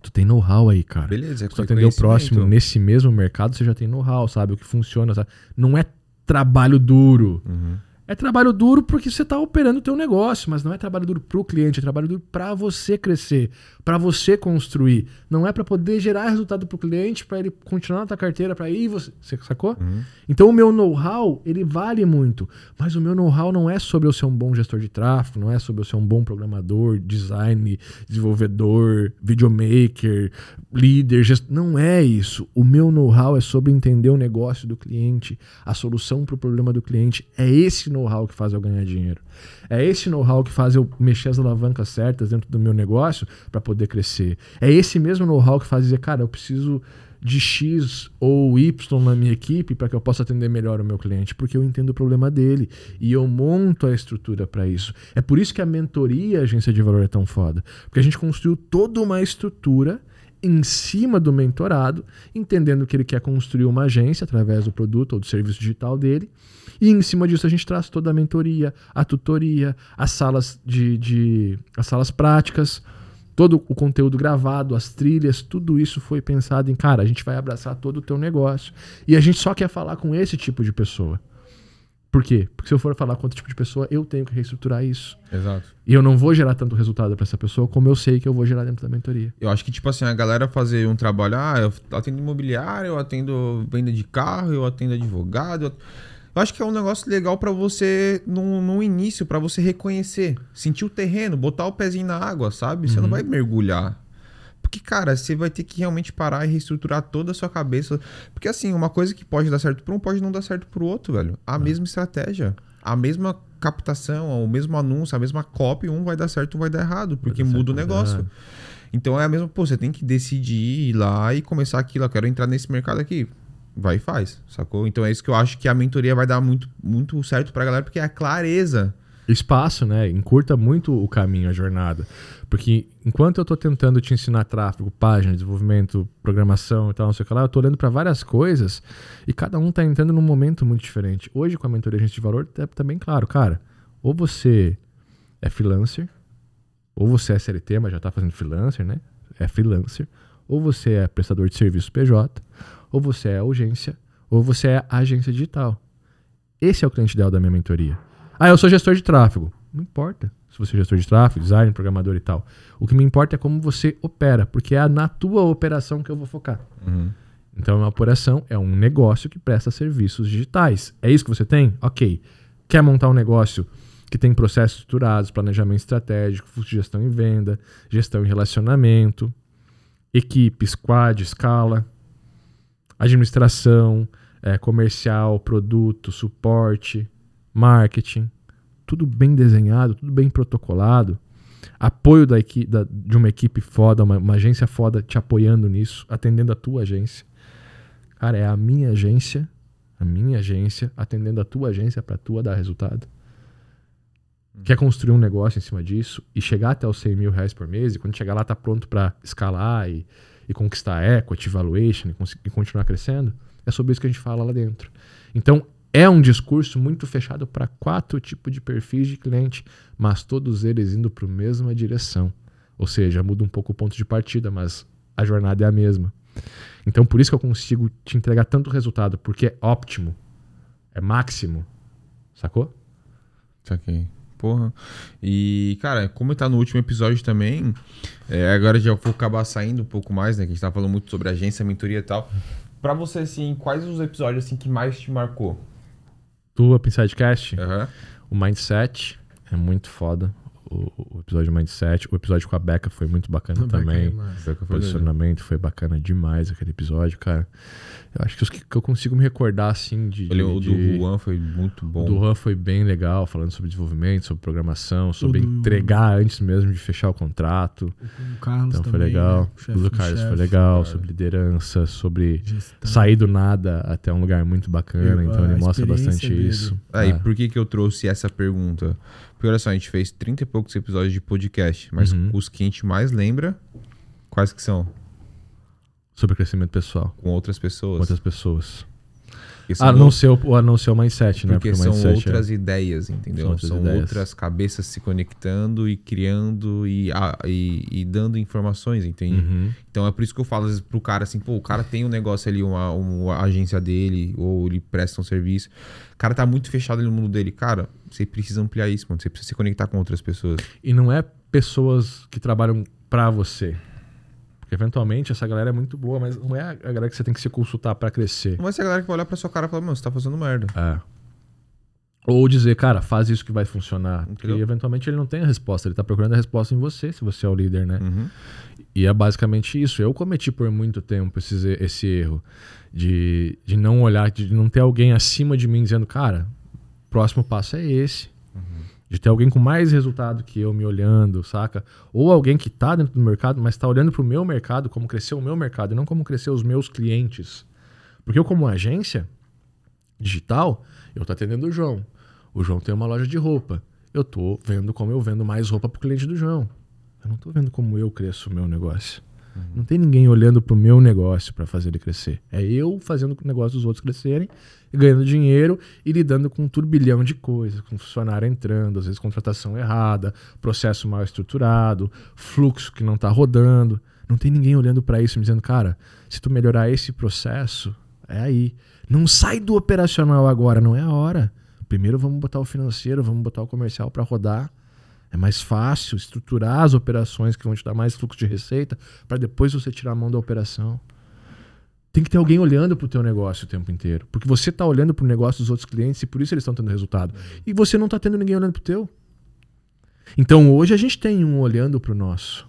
Tu tem know-how aí, cara. Beleza, é Se tu atender o próximo nesse mesmo mercado, você já tem know-how, sabe? O que funciona, sabe? Não é trabalho duro. Uhum. É trabalho duro porque você está operando o teu negócio, mas não é trabalho duro para o cliente, é trabalho duro para você crescer, para você construir. Não é para poder gerar resultado para o cliente, para ele continuar na tua carteira, para ir você, você sacou? Uhum. Então o meu know-how, ele vale muito, mas o meu know-how não é sobre eu ser um bom gestor de tráfego, não é sobre eu ser um bom programador, design, desenvolvedor, videomaker, líder, gest... não é isso. O meu know-how é sobre entender o negócio do cliente, a solução para o problema do cliente. É esse know-how que faz eu ganhar dinheiro. É esse know-how que faz eu mexer as alavancas certas dentro do meu negócio para poder crescer. É esse mesmo know-how que faz dizer, cara, eu preciso de X ou Y na minha equipe para que eu possa atender melhor o meu cliente, porque eu entendo o problema dele e eu monto a estrutura para isso. É por isso que a mentoria a agência de valor é tão foda, porque a gente construiu toda uma estrutura em cima do mentorado, entendendo que ele quer construir uma agência através do produto ou do serviço digital dele e em cima disso a gente traz toda a mentoria, a tutoria, as salas de, de as salas práticas, todo o conteúdo gravado, as trilhas, tudo isso foi pensado em, cara, a gente vai abraçar todo o teu negócio. E a gente só quer falar com esse tipo de pessoa. Por quê? Porque se eu for falar com outro tipo de pessoa, eu tenho que reestruturar isso. Exato. E eu não vou gerar tanto resultado para essa pessoa como eu sei que eu vou gerar dentro da mentoria. Eu acho que, tipo assim, a galera fazer um trabalho, ah, eu atendo imobiliário, eu atendo venda de carro, eu atendo advogado. Eu eu acho que é um negócio legal para você, no, no início, para você reconhecer, sentir o terreno, botar o pezinho na água, sabe? Você uhum. não vai mergulhar. Porque, cara, você vai ter que realmente parar e reestruturar toda a sua cabeça. Porque, assim, uma coisa que pode dar certo para um pode não dar certo para o outro, velho. A é. mesma estratégia, a mesma captação, o mesmo anúncio, a mesma copy, um vai dar certo, um vai dar errado, porque muda o negócio. Então é a mesma, pô, você tem que decidir ir lá e começar aquilo, eu quero entrar nesse mercado aqui. Vai e faz, sacou? Então é isso que eu acho que a mentoria vai dar muito, muito certo pra galera, porque é a clareza. Espaço, né? Encurta muito o caminho, a jornada. Porque enquanto eu estou tentando te ensinar tráfego, página, desenvolvimento, programação e tal, não sei o que lá, eu estou olhando para várias coisas e cada um está entrando num momento muito diferente. Hoje, com a mentoria Agente de Valor, tá, tá bem claro, cara. Ou você é freelancer, ou você é CLT, mas já está fazendo freelancer, né? É freelancer. Ou você é prestador de serviço PJ, ou você é agência, ou você é agência digital. Esse é o cliente ideal da minha mentoria. Ah, eu sou gestor de tráfego. Não importa se você é gestor de tráfego, design, programador e tal. O que me importa é como você opera, porque é na tua operação que eu vou focar. Uhum. Então, uma operação é um negócio que presta serviços digitais. É isso que você tem? Ok. Quer montar um negócio que tem processos estruturados, planejamento estratégico, fluxo de gestão e venda, gestão e relacionamento, equipe, squad, escala, administração, é, comercial, produto, suporte, marketing tudo bem desenhado, tudo bem protocolado, apoio da, da, de uma equipe foda, uma, uma, agência foda te apoiando nisso, atendendo a tua agência. Cara, é a minha agência, a minha agência, atendendo a tua agência para tua dar resultado. Hum. Quer construir um negócio em cima disso e chegar até os 100 mil reais por mês e quando chegar lá tá pronto para escalar e, e conquistar equity, valuation e, e continuar crescendo? É sobre isso que a gente fala lá dentro. Então, é um discurso muito fechado para quatro tipos de perfis de cliente, mas todos eles indo para a mesma direção. Ou seja, muda um pouco o ponto de partida, mas a jornada é a mesma. Então, por isso que eu consigo te entregar tanto resultado, porque é óptimo, é máximo. Sacou? Saquei. Porra. E, cara, como tá no último episódio também, é, agora já vou acabar saindo um pouco mais, né? Que a gente tá falando muito sobre agência, mentoria e tal. Pra você, assim, quais os episódios assim, que mais te marcou? Do Upinsidecast, uhum. o Mindset é muito foda. O, o, episódio Mindset, o episódio com a Beca foi muito bacana [laughs] também. o posicionamento foi bacana demais aquele episódio, cara. Eu acho que os que, que eu consigo me recordar, assim, de. Ele, o do Juan foi muito bom. O do Juan foi bem legal, falando sobre desenvolvimento, sobre programação, sobre do... entregar antes mesmo de fechar o contrato. O Carlos então foi também, legal. Né? O do Carlos foi legal, cara. sobre liderança, sobre Gestão. sair do nada até um lugar muito bacana. Eu, então ele mostra bastante dele. isso. Aí, ah. por que, que eu trouxe essa pergunta? Porque olha só, a gente fez 30 e poucos episódios de podcast, mas uhum. os que a gente mais lembra, quais que são? Sobre crescimento pessoal. Com outras pessoas. Com outras pessoas. A não, ser o, a não ser o mindset, né? Porque, Porque são é outras é... ideias, entendeu? São, outras, são ideias. outras, cabeças se conectando e criando e, a, e, e, dando informações, entende? Uhum. Então é por isso que eu falo às vezes pro cara assim, pô, o cara tem um negócio ali, uma, uma agência dele, ou ele presta um serviço. O cara tá muito fechado no mundo dele. Cara, você precisa ampliar isso, mano. Você precisa se conectar com outras pessoas. E não é pessoas que trabalham para você. Porque eventualmente essa galera é muito boa, mas não é a galera que você tem que se consultar para crescer. Não vai ser a galera que vai olhar pra sua cara e falar, meu, você tá fazendo merda. É. Ou dizer, cara, faz isso que vai funcionar. Entendeu? Porque eventualmente ele não tem a resposta, ele tá procurando a resposta em você, se você é o líder, né? Uhum. E é basicamente isso. Eu cometi por muito tempo esse, esse erro de, de não olhar, de não ter alguém acima de mim dizendo, cara, próximo passo é esse de ter alguém com mais resultado que eu me olhando, saca? Ou alguém que está dentro do mercado, mas está olhando para o meu mercado, como cresceu o meu mercado, e não como cresceu os meus clientes. Porque eu, como agência digital, eu estou atendendo o João. O João tem uma loja de roupa. Eu estou vendo como eu vendo mais roupa para o cliente do João. Eu não estou vendo como eu cresço o meu negócio. Uhum. Não tem ninguém olhando para o meu negócio para fazer ele crescer. É eu fazendo o negócio dos outros crescerem, ganhando dinheiro e lidando com um turbilhão de coisas, com funcionário entrando, às vezes contratação errada, processo mal estruturado, fluxo que não está rodando. Não tem ninguém olhando para isso e dizendo, cara, se tu melhorar esse processo, é aí. Não sai do operacional agora, não é a hora. Primeiro vamos botar o financeiro, vamos botar o comercial para rodar é mais fácil estruturar as operações que vão te dar mais fluxo de receita para depois você tirar a mão da operação. Tem que ter alguém olhando para o teu negócio o tempo inteiro. Porque você está olhando para o negócio dos outros clientes e por isso eles estão tendo resultado. E você não está tendo ninguém olhando para o teu. Então hoje a gente tem um olhando para o nosso.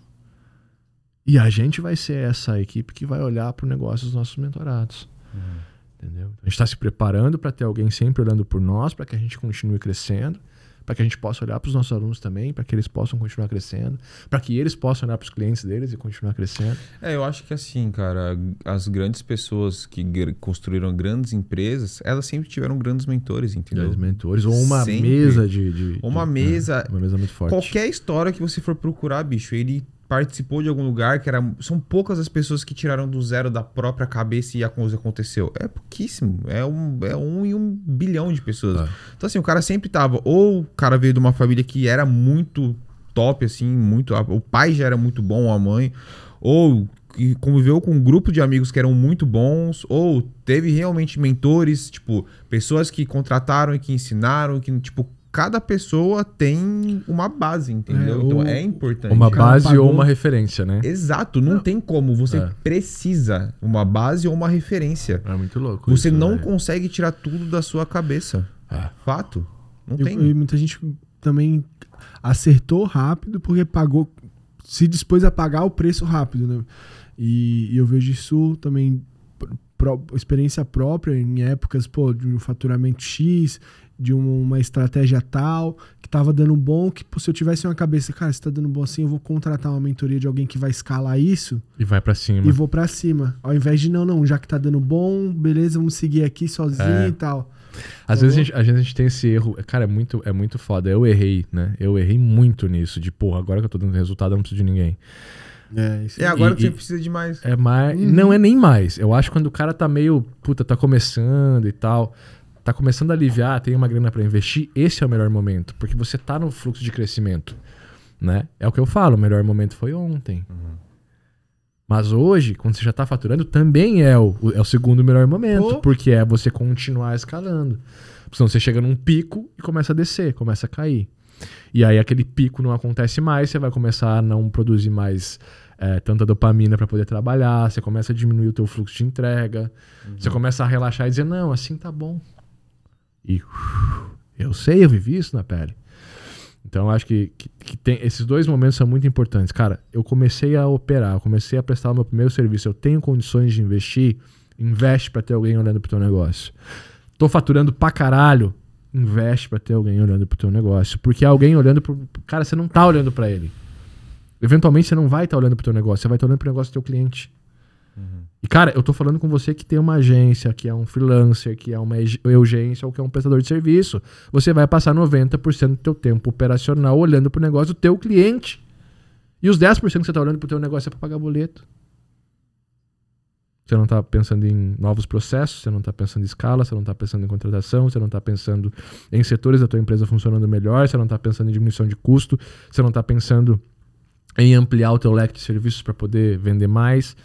E a gente vai ser essa equipe que vai olhar para o negócio dos nossos mentorados. Uhum. Entendeu? A gente está se preparando para ter alguém sempre olhando por nós, para que a gente continue crescendo para que a gente possa olhar para os nossos alunos também, para que eles possam continuar crescendo, para que eles possam olhar para os clientes deles e continuar crescendo. É, eu acho que assim, cara, as grandes pessoas que construíram grandes empresas, elas sempre tiveram grandes mentores, entendeu? Grandes mentores, ou uma sempre. mesa de, de, Uma de, mesa. É, uma mesa muito forte. Qualquer história que você for procurar, bicho, ele participou de algum lugar que era. São poucas as pessoas que tiraram do zero da própria cabeça e a coisa aconteceu. É pouquíssimo. É um, é um em um bilhão de pessoas. É. Então, assim, o cara sempre tava. Ou o cara veio de uma família que era muito top, assim, muito. O pai já era muito bom, a mãe. Ou que conviveu com um grupo de amigos que eram muito bons, ou teve realmente mentores, tipo, pessoas que contrataram e que ensinaram, que, tipo, cada pessoa tem uma base, entendeu? É, então é importante. Uma base pagou... ou uma referência, né? Exato, não, não. tem como. Você é. precisa uma base ou uma referência. É muito louco. Você isso, não né? consegue tirar tudo da sua cabeça. É. Fato. Não tem. E muita gente também acertou rápido porque pagou, se dispôs a pagar o preço rápido, né? E, e eu vejo isso também Pro, experiência própria em épocas pô, de um faturamento X de uma estratégia tal, que tava dando bom, que se eu tivesse uma cabeça, cara, se tá dando bom assim, eu vou contratar uma mentoria de alguém que vai escalar isso. E vai para cima. E vou para cima. Ao invés de, não, não, já que tá dando bom, beleza, vamos seguir aqui sozinho é. e tal. Às vezes a gente, a gente tem esse erro, cara, é muito, é muito foda. Eu errei, né? Eu errei muito nisso, de, porra, agora que eu tô dando resultado, eu não preciso de ninguém. É, isso e agora e, você precisa de mais. É mais. Uhum. Não é nem mais. Eu acho que quando o cara tá meio, puta, tá começando e tal tá começando a aliviar, tem uma grana para investir, esse é o melhor momento, porque você tá no fluxo de crescimento, né? É o que eu falo, o melhor momento foi ontem. Uhum. Mas hoje, quando você já tá faturando, também é o, é o segundo melhor momento, porque é você continuar escalando. Senão você chega num pico e começa a descer, começa a cair. E aí aquele pico não acontece mais, você vai começar a não produzir mais é, tanta dopamina para poder trabalhar, você começa a diminuir o teu fluxo de entrega, uhum. você começa a relaxar e dizer, não, assim tá bom. E eu sei, eu vivi isso na pele. Então acho que, que, que, tem esses dois momentos são muito importantes. Cara, eu comecei a operar, eu comecei a prestar o meu primeiro serviço, eu tenho condições de investir, investe para ter alguém olhando pro teu negócio. Tô faturando pra caralho, investe para ter alguém olhando pro teu negócio, porque alguém olhando pro cara, você não tá olhando para ele. Eventualmente você não vai estar tá olhando pro teu negócio, você vai estar tá olhando pro negócio do teu cliente. Uhum. E, cara, eu tô falando com você que tem uma agência, que é um freelancer, que é uma urgência ou que é um prestador de serviço. Você vai passar 90% do teu tempo operacional olhando pro negócio do teu cliente. E os 10% que você tá olhando pro teu negócio é pra pagar boleto. Você não está pensando em novos processos, você não está pensando em escala, você não está pensando em contratação, você não está pensando em setores da tua empresa funcionando melhor, você não está pensando em diminuição de custo, você não está pensando em ampliar o teu leque de serviços para poder vender mais.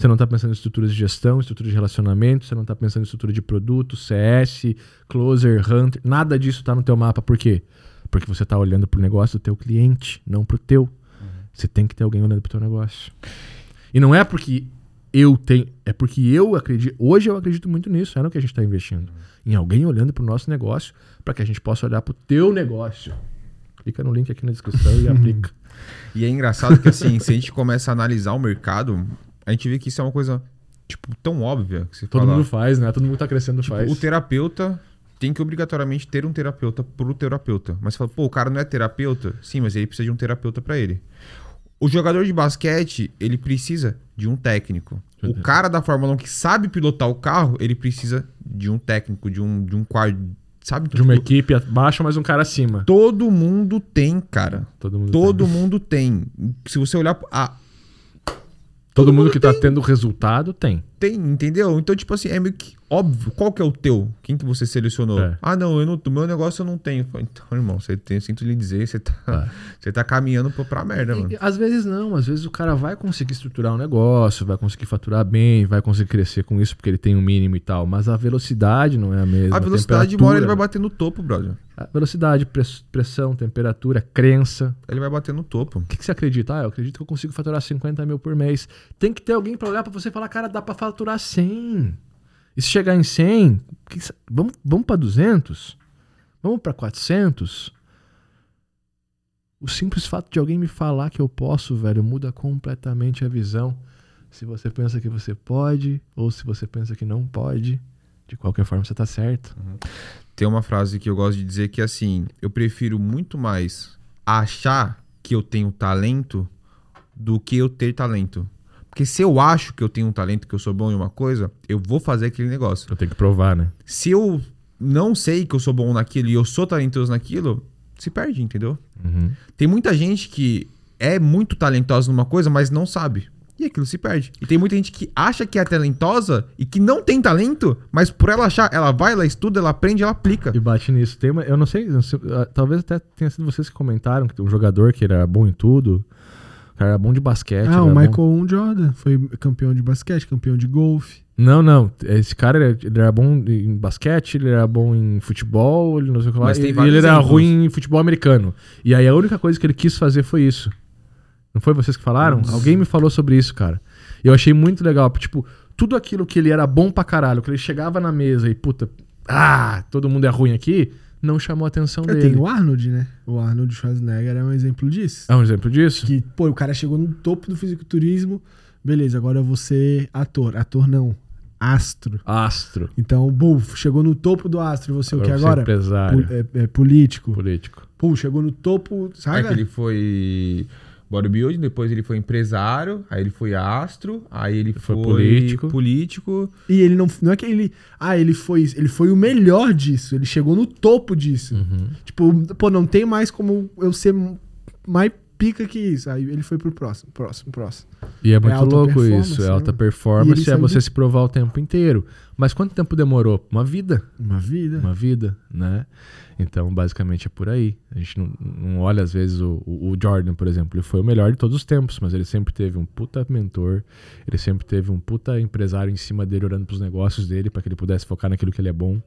Você não está pensando em estruturas de gestão, estrutura de relacionamento, você não está pensando em estrutura de produto, CS, closer, hunter, nada disso está no teu mapa. Por quê? Porque você está olhando para o negócio do teu cliente, não para o teu. Uhum. Você tem que ter alguém olhando para o teu negócio. E não é porque eu tenho, é porque eu acredito, hoje eu acredito muito nisso, é no que a gente está investindo. Uhum. Em alguém olhando para o nosso negócio, para que a gente possa olhar para o teu negócio. Clica no link aqui na descrição e [laughs] aplica. E é engraçado que assim, se a gente começa a analisar o mercado, a gente vê que isso é uma coisa, tipo, tão óbvia. Que Todo fala, mundo faz, né? Todo mundo tá crescendo tipo, faz. O terapeuta tem que obrigatoriamente ter um terapeuta pro terapeuta. Mas você fala, pô, o cara não é terapeuta? Sim, mas ele precisa de um terapeuta para ele. O jogador de basquete, ele precisa de um técnico. O cara da Fórmula 1 que sabe pilotar o carro, ele precisa de um técnico, de um, de um quarto. Sabe? De uma equipe abaixo, mas um cara acima. Todo mundo tem, cara. Todo mundo, Todo tem. mundo tem. Se você olhar. A, Todo, mundo, que tá tem. tá tendo resultado tem. Tem, entendeu? Então, tipo assim, é meio que óbvio. Qual que é o teu? Quem que você selecionou? É. Ah, não, eu não, o meu negócio eu não tenho. Então, irmão, você tem, eu sinto lhe dizer, você tá, é. [laughs] você tá caminhando pra, pra merda, mano. E, às vezes não, às vezes o cara vai conseguir estruturar um negócio, vai conseguir faturar bem, vai conseguir crescer com isso porque ele tem um mínimo e tal, mas a velocidade não é a mesma. A velocidade, de uma hora ele vai bater no topo, brother. A velocidade, pressão, temperatura, crença. Ele vai bater no topo. O que, que você acredita? Ah, eu acredito que eu consigo faturar 50 mil por mês. Tem que ter alguém para olhar para você e falar, cara, dá para faturar 100. E se chegar em 100, vamos, vamos para 200? Vamos para 400? O simples fato de alguém me falar que eu posso, velho, muda completamente a visão. Se você pensa que você pode ou se você pensa que não pode, de qualquer forma você tá certo. Uhum. tem uma frase que eu gosto de dizer que é assim: eu prefiro muito mais achar que eu tenho talento do que eu ter talento. Porque se eu acho que eu tenho um talento, que eu sou bom em uma coisa, eu vou fazer aquele negócio. Eu tenho que provar, né? Se eu não sei que eu sou bom naquilo e eu sou talentoso naquilo, se perde, entendeu? Uhum. Tem muita gente que é muito talentosa numa coisa, mas não sabe. E aquilo se perde. E tem muita gente que acha que é talentosa e que não tem talento, mas por ela achar, ela vai, ela estuda, ela aprende, ela aplica. E bate nisso. Tem uma, eu não sei, ah, talvez até tenha sido vocês que comentaram que tem um jogador que era bom em tudo. O cara era bom de basquete. Ah, o Michael bom... Jordan foi campeão de basquete, campeão de golfe. Não, não. Esse cara ele, ele era bom em basquete, ele era bom em futebol, ele não sei o que lá. E ele era exemplos. ruim em futebol americano. E aí a única coisa que ele quis fazer foi isso. Não foi vocês que falaram? Nossa. Alguém me falou sobre isso, cara. Eu achei muito legal. Tipo, tudo aquilo que ele era bom pra caralho, que ele chegava na mesa e, puta, ah, todo mundo é ruim aqui, não chamou a atenção é, dele. Tem o Arnold, né? O Arnold Schwarzenegger é um exemplo disso. É um exemplo disso? Que, pô, o cara chegou no topo do fisiculturismo, beleza, agora eu vou ser ator. Ator não, astro. Astro. Então, buf, chegou no topo do astro, você agora o que agora? Empresário. é, é, político. Político. Pô, chegou no topo, sabe? É que ele foi bodybuilding, depois ele foi empresário, aí ele foi astro, aí ele foi, foi político. político. E ele não, não é que ele, ah, ele foi, ele foi o melhor disso, ele chegou no topo disso. Uhum. Tipo, pô, não tem mais como eu ser mais pica que isso. Aí ele foi pro próximo, próximo, próximo. E é muito é louco isso, é né? alta performance, é você se provar o tempo inteiro. Mas quanto tempo demorou? Uma vida. Uma vida. Uma vida, né? Então, basicamente é por aí. A gente não, não olha, às vezes, o, o, Jordan, por exemplo. Ele foi o melhor de todos os tempos, mas ele sempre teve um puta mentor, ele sempre teve um puta empresário em cima dele, orando pros negócios dele, para que ele pudesse focar naquilo que ele é bom.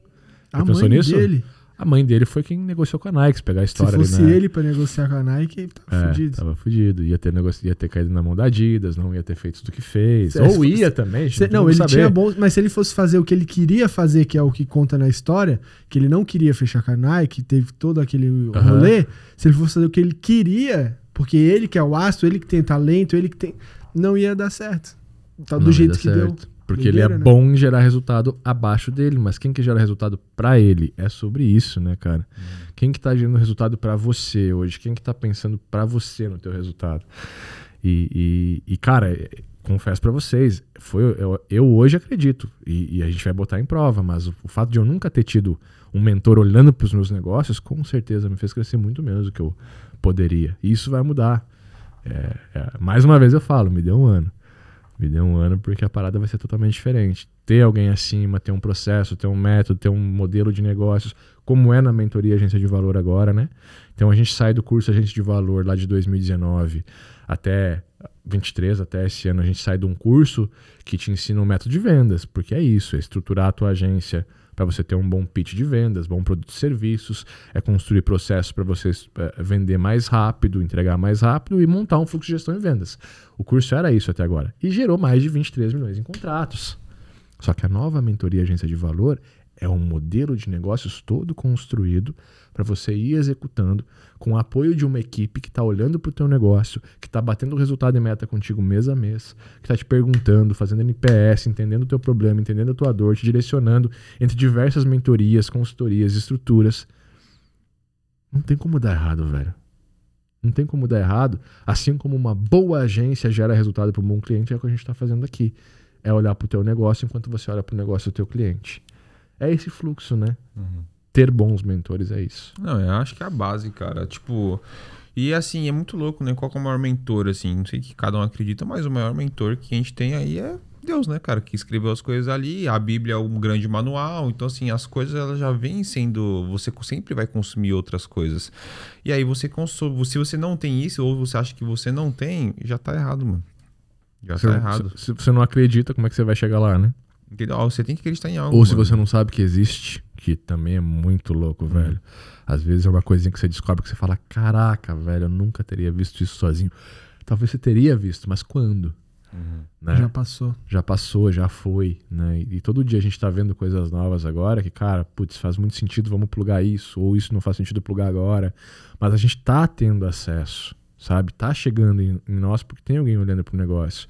Já a pensou nisso? Dele. A mãe dele foi quem negociou com a Nike, pegar a história Se fosse ali, né? ele para negociar com a Nike, tava é, fudido. Tava fudido. Ia ter, negoci... ia ter caído na mão da Adidas, não ia ter feito tudo que fez. Ou ia também, se... Não, ele saber. tinha bom, mas se ele fosse fazer o que ele queria fazer, que é o que conta na história, que ele não queria fechar com a Nike, teve todo aquele uhum. rolê, se ele fosse fazer o que ele queria, porque ele que é o astro, ele que tem talento, ele que tem. Não ia dar certo. Tá do não jeito que certo. deu. Porque ele é né? bom em gerar resultado abaixo dele, mas quem que gera resultado para ele? É sobre isso, né, cara? Hum. Quem que tá gerando resultado para você hoje? Quem que tá pensando para você no teu resultado? E, e, e cara, é, confesso para vocês, foi eu, eu, hoje acredito e, e, a gente vai botar em prova, mas o, o fato de eu nunca ter tido um mentor olhando para os meus negócios, com certeza me fez crescer muito menos do que eu poderia. E isso vai mudar. É, é, mais uma vez eu falo, me deu um ano. Me dê um ano porque a parada vai ser totalmente diferente. Ter alguém acima, ter um processo, ter um método, ter um modelo de negócios, como é na mentoria Agência de Valor agora, né? Então a gente sai do curso Agência de Valor lá de 2019 até 23, até esse ano, a gente sai de um curso que te ensina um método de vendas, porque é isso, é estruturar a tua agência para você ter um bom pitch de vendas, bom produto e serviços, é construir processos para você é, vender mais rápido, entregar mais rápido e montar um fluxo de gestão e vendas. O curso era isso até agora e gerou mais de 23 milhões em contratos. Só que a nova mentoria agência de valor é um modelo de negócios todo construído para você ir executando com o apoio de uma equipe que está olhando para o teu negócio, que está batendo o resultado e meta contigo mês a mês, que está te perguntando, fazendo NPS, entendendo o teu problema, entendendo a tua dor, te direcionando entre diversas mentorias, consultorias, estruturas. Não tem como dar errado, velho. Não tem como dar errado, assim como uma boa agência gera resultado para um bom cliente, é o que a gente está fazendo aqui. É olhar para o teu negócio enquanto você olha para o negócio do teu cliente. É esse fluxo, né? Uhum. Ter bons mentores é isso. Não, eu acho que é a base, cara. Tipo, e assim, é muito louco, né? Qual é o maior mentor, assim? Não sei que cada um acredita, mas o maior mentor que a gente tem aí é Deus, né, cara? Que escreveu as coisas ali. A Bíblia é um grande manual. Então, assim, as coisas elas já vêm sendo. Você sempre vai consumir outras coisas. E aí você consome. Se você não tem isso, ou você acha que você não tem, já tá errado, mano. Já você, tá errado. Se, se, você não acredita, como é que você vai chegar lá, né? Entendeu? Você tem que acreditar em algo. Ou mano. se você não sabe que existe, que também é muito louco, velho. Às vezes é uma coisinha que você descobre que você fala: caraca, velho, eu nunca teria visto isso sozinho. Talvez você teria visto, mas quando? Uhum. Né? Já passou. Já passou, já foi, né? E, e, todo dia a gente tá vendo coisas novas agora que, cara, putz, faz muito sentido, vamos plugar isso, ou isso não faz sentido plugar agora. Mas a gente tá tendo acesso, sabe? Tá chegando em, em nós porque tem alguém olhando pro negócio.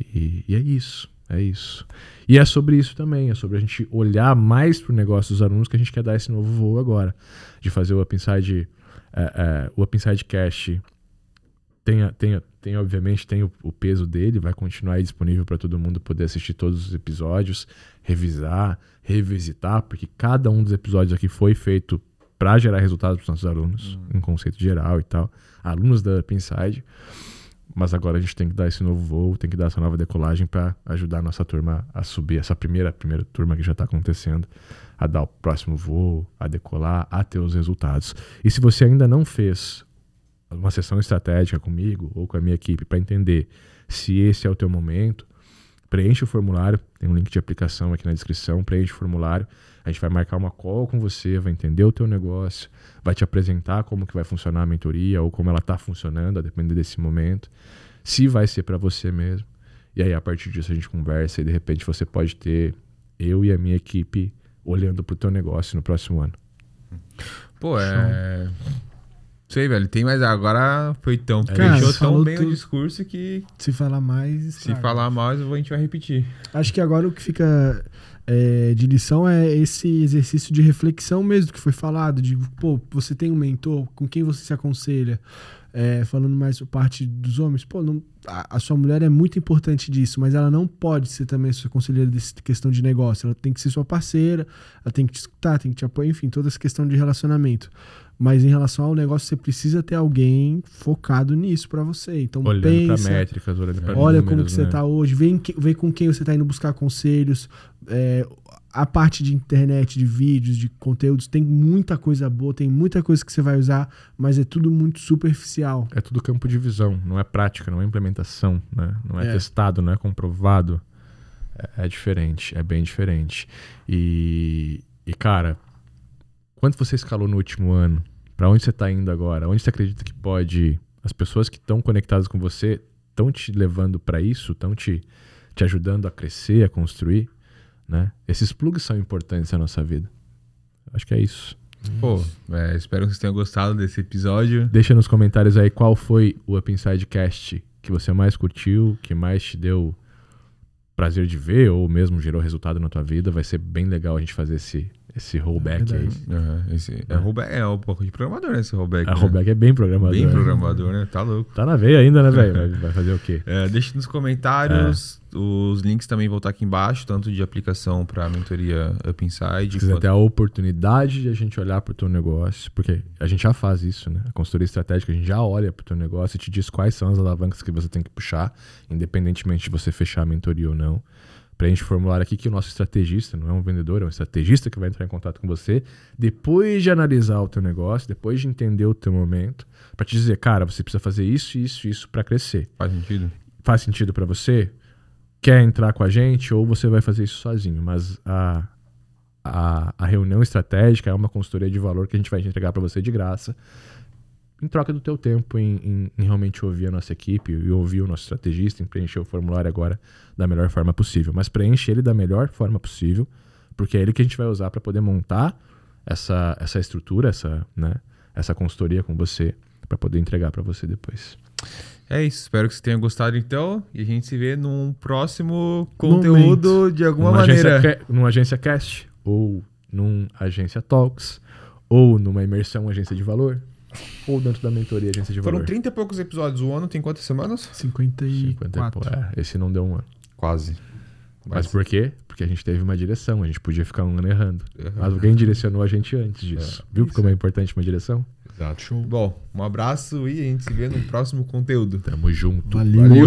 E, e, é isso. É isso. E é sobre isso também, é sobre a gente olhar mais para o negócio dos alunos que a gente quer dar esse novo voo agora. De fazer o Up Inside, é, é, o Up Inside Cash tem, tem, tem, obviamente, tem o, o peso dele, vai continuar disponível para todo mundo poder assistir todos os episódios, revisar, revisitar, porque cada um dos episódios aqui foi feito para gerar resultados para os nossos alunos, uhum. um conceito geral e tal. Alunos da Up Inside. Mas agora a gente tem que dar esse novo voo, tem que dar essa nova decolagem para ajudar a nossa turma a subir, essa primeira, primeira turma que já está acontecendo, a dar o próximo voo, a decolar, a ter os resultados. E se você ainda não fez uma sessão estratégica comigo ou com a minha equipe para entender se esse é o teu momento, preenche o formulário, tem um link de aplicação aqui na descrição, preenche o formulário, a gente vai marcar uma call com você, vai entender o teu negócio, vai te apresentar como que vai funcionar a mentoria ou como ela está funcionando, a depender desse momento, se vai ser para você mesmo. E aí a partir disso a gente conversa e de repente você pode ter eu e a minha equipe olhando para o teu negócio no próximo ano. Pô, é sei, velho. Tem mais. Agora foi tão. Cara, fechou tão bem tu... o discurso que. Se falar mais. Estraga. Se falar mais, a gente vai repetir. Acho que agora o que fica é, de lição é esse exercício de reflexão mesmo que foi falado. De, pô, você tem um mentor, com quem você se aconselha? É, falando mais parte dos homens, pô, não, a, a, sua mulher é muito importante disso, mas ela não pode ser também sua conselheira dessa questão de negócio. Ela tem que ser sua parceira, ela tem que te escutar, tem que te apoiar, enfim, toda essa questão de relacionamento. Mas em relação ao negócio, você precisa ter alguém focado nisso para você. Então olhando pensa, métricas, olhando pra Olha números, como que né? você tá hoje, vem, vem com quem você tá indo buscar conselhos. É, a parte de internet, de vídeos, de conteúdos, tem muita coisa boa, tem muita coisa que você vai usar, mas é tudo muito superficial. É tudo campo de visão, não é prática, não é implementação, né? não é, é. testado, não é comprovado. É, é diferente, é bem diferente. E, e cara, Quanto você escalou no último ano? Para onde você está indo agora? Onde você acredita que pode ir? As pessoas que estão conectadas com você estão te levando para isso? Estão te, te ajudando a crescer, a construir? Né? Esses plugs são importantes na nossa vida. Acho que é isso. Pô, é, espero que vocês tenham gostado desse episódio. Deixa nos comentários aí qual foi o Up Inside Cast que você mais curtiu, que mais te deu prazer de ver ou mesmo gerou resultado na tua vida. Vai ser bem legal a gente fazer esse, esse rollback é aí. Uhum, esse, é, rollback, é um pouco de programador, né? Esse rollback. A né? rollback é bem programador. Bem programador, né? Tá louco. Tá na veia ainda, né, velho? Vai, vai, fazer o quê? [laughs] É, deixe nos comentários. Os links também vão estar aqui embaixo, tanto de aplicação para a mentoria Up Inside. Quiser quanto... ter a oportunidade de a gente olhar para o teu negócio, porque a gente já faz isso, né? A consultoria estratégica, a gente já olha para o teu negócio e te diz quais são as alavancas que você tem que puxar, independentemente de você fechar a mentoria ou não preenche o formulário aqui que o nosso estrategista, não é um vendedor, é um estrategista que vai entrar em contato com você, depois de analisar o teu negócio, depois de entender o teu momento, para te dizer, cara, você precisa fazer isso, isso, isso para crescer. Faz sentido? Faz sentido para você? Quer entrar com a gente ou você vai fazer isso sozinho? Mas a, a, a reunião estratégica é uma consultoria de valor que a gente vai entregar para você de graça em troca do teu tempo em, em, em, realmente ouvir a nossa equipe e ouvir o nosso estrategista, em preencher o formulário agora da melhor forma possível. Mas preenche ele da melhor forma possível, porque é ele que a gente vai usar para poder montar essa, essa estrutura, essa, né, essa consultoria com você, para poder entregar para você depois. É isso, espero que você tenha gostado então e a gente se vê num próximo conteúdo Momento. de alguma numa maneira. Agência, numa agência cast, ou num agência talks, ou numa imersão agência de valor. Ou dentro da mentoria agência de valor? Foram 30 e poucos episódios. O ano tem quantas semanas? 54. 50 é, esse não deu um ano. Quase. Mas, Mas por quê? Porque a gente teve uma direção, a gente podia ficar um ano errando. Uhum. Mas alguém direcionou a gente antes disso. É, Viu como é importante uma direção? Exato. Show. Bom, um abraço e a gente se vê no próximo conteúdo. Tamo junto. Valeu. Valeu.